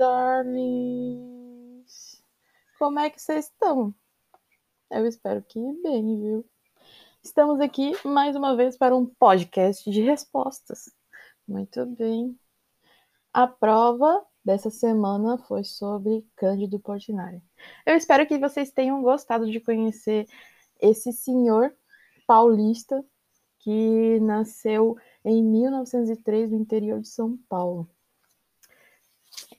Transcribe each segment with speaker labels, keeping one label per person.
Speaker 1: darlings! Como é que vocês estão? Eu espero que bem, viu? Estamos aqui mais uma vez para um podcast de respostas. Muito bem. A prova dessa semana foi sobre Cândido Portinari. Eu espero que vocês tenham gostado de conhecer esse senhor paulista que nasceu em 1903 no interior de São Paulo.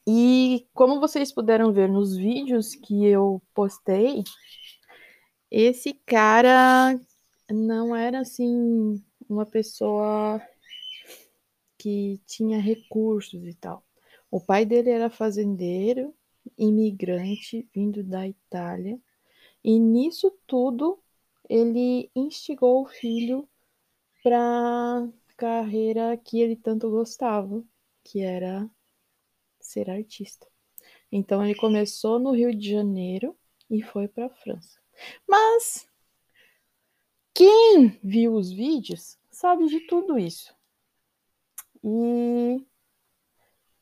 Speaker 1: E como vocês puderam ver nos vídeos que eu postei, esse cara não era assim uma pessoa que tinha recursos e tal. O pai dele era fazendeiro, imigrante, vindo da Itália, e nisso tudo ele instigou o filho para carreira que ele tanto gostava, que era ser artista. Então ele começou no Rio de Janeiro e foi para a França. Mas quem viu os vídeos sabe de tudo isso. E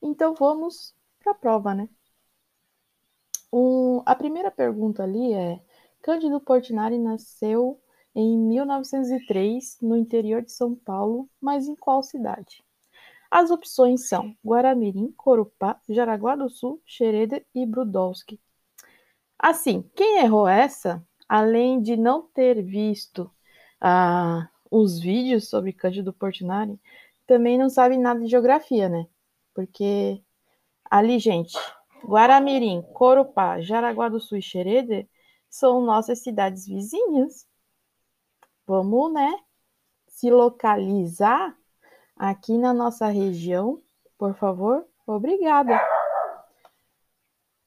Speaker 1: então vamos para a prova, né? a primeira pergunta ali é: Cândido Portinari nasceu em 1903 no interior de São Paulo, mas em qual cidade? As opções são Guaramirim, Corupá, Jaraguá do Sul, Xereda e Brudowski. Assim, quem errou essa, além de não ter visto ah, os vídeos sobre Cândido Portinari, também não sabe nada de geografia, né? Porque ali, gente, Guaramirim, Corupá, Jaraguá do Sul e Xereda são nossas cidades vizinhas. Vamos, né, se localizar aqui na nossa região, por favor? Obrigada.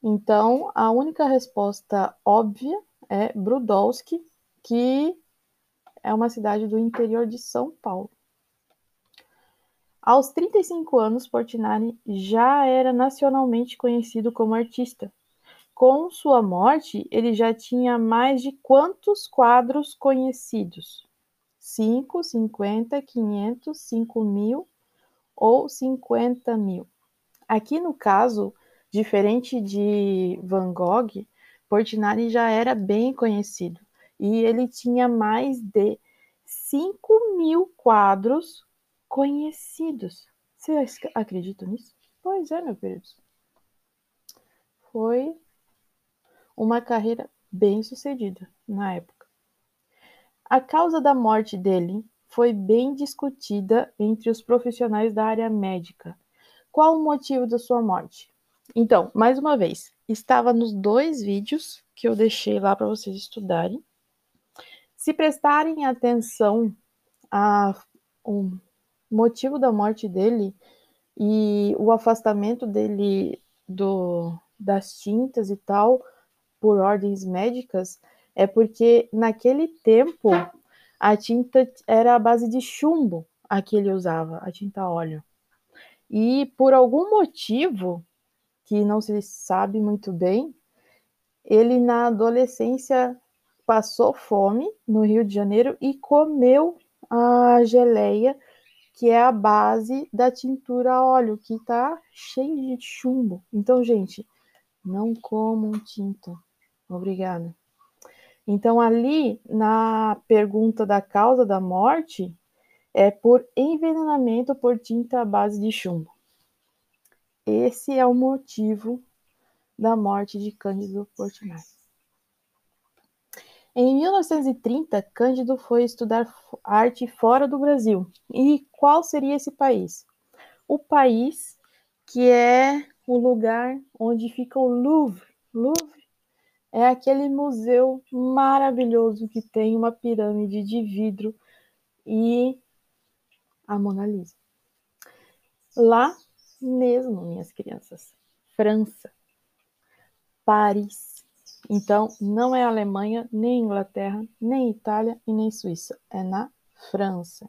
Speaker 1: Então, a única resposta óbvia é Brudowski, que é uma cidade do interior de São Paulo. Aos 35 anos, Portinari já era nacionalmente conhecido como artista. Com sua morte, ele já tinha mais de quantos quadros conhecidos? 5, 50, 500, 5 mil ou 50 mil. Aqui no caso, diferente de Van Gogh, Portinari já era bem conhecido e ele tinha mais de 5 mil quadros conhecidos. Vocês acreditam nisso? Pois é, meu querido. Foi uma carreira bem sucedida na época. A causa da morte dele foi bem discutida entre os profissionais da área médica. Qual o motivo da sua morte? Então, mais uma vez, estava nos dois vídeos que eu deixei lá para vocês estudarem. Se prestarem atenção ao motivo da morte dele e o afastamento dele do, das tintas e tal por ordens médicas, é porque naquele tempo a tinta era a base de chumbo a que ele usava, a tinta óleo. E por algum motivo que não se sabe muito bem, ele na adolescência passou fome no Rio de Janeiro e comeu a geleia, que é a base da tintura óleo, que está cheia de chumbo. Então, gente, não comam tinta. Obrigada. Então, ali na pergunta da causa da morte, é por envenenamento por tinta à base de chumbo. Esse é o motivo da morte de Cândido Portinari. Em 1930, Cândido foi estudar arte fora do Brasil. E qual seria esse país? O país que é o lugar onde fica o Louvre. Louvre é aquele museu maravilhoso que tem uma pirâmide de vidro e a Mona Lisa. Lá mesmo, minhas crianças, França, Paris. Então, não é Alemanha, nem Inglaterra, nem Itália e nem Suíça, é na França.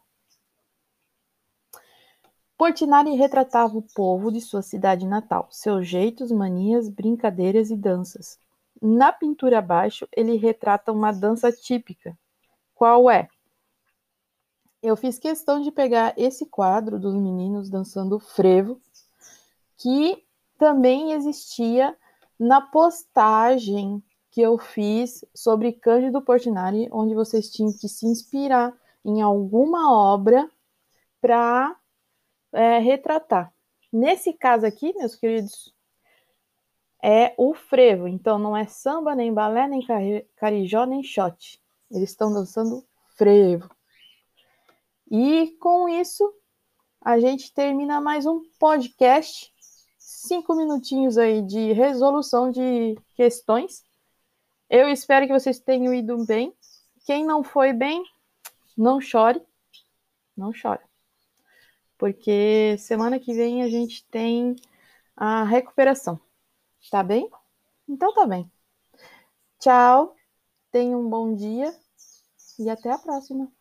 Speaker 1: Portinari retratava o povo de sua cidade natal, seus jeitos, manias, brincadeiras e danças. Na pintura abaixo, ele retrata uma dança típica. Qual é? Eu fiz questão de pegar esse quadro dos meninos dançando frevo, que também existia na postagem que eu fiz sobre Cândido Portinari, onde vocês tinham que se inspirar em alguma obra para é, retratar. Nesse caso aqui, meus queridos, é o frevo. Então, não é samba, nem balé, nem carijó, nem shot. Eles estão dançando frevo. E com isso, a gente termina mais um podcast. Cinco minutinhos aí de resolução de questões. Eu espero que vocês tenham ido bem. Quem não foi bem, não chore. Não chore. Porque semana que vem a gente tem a recuperação. Tá bem? Então tá bem. Tchau. Tenha um bom dia e até a próxima.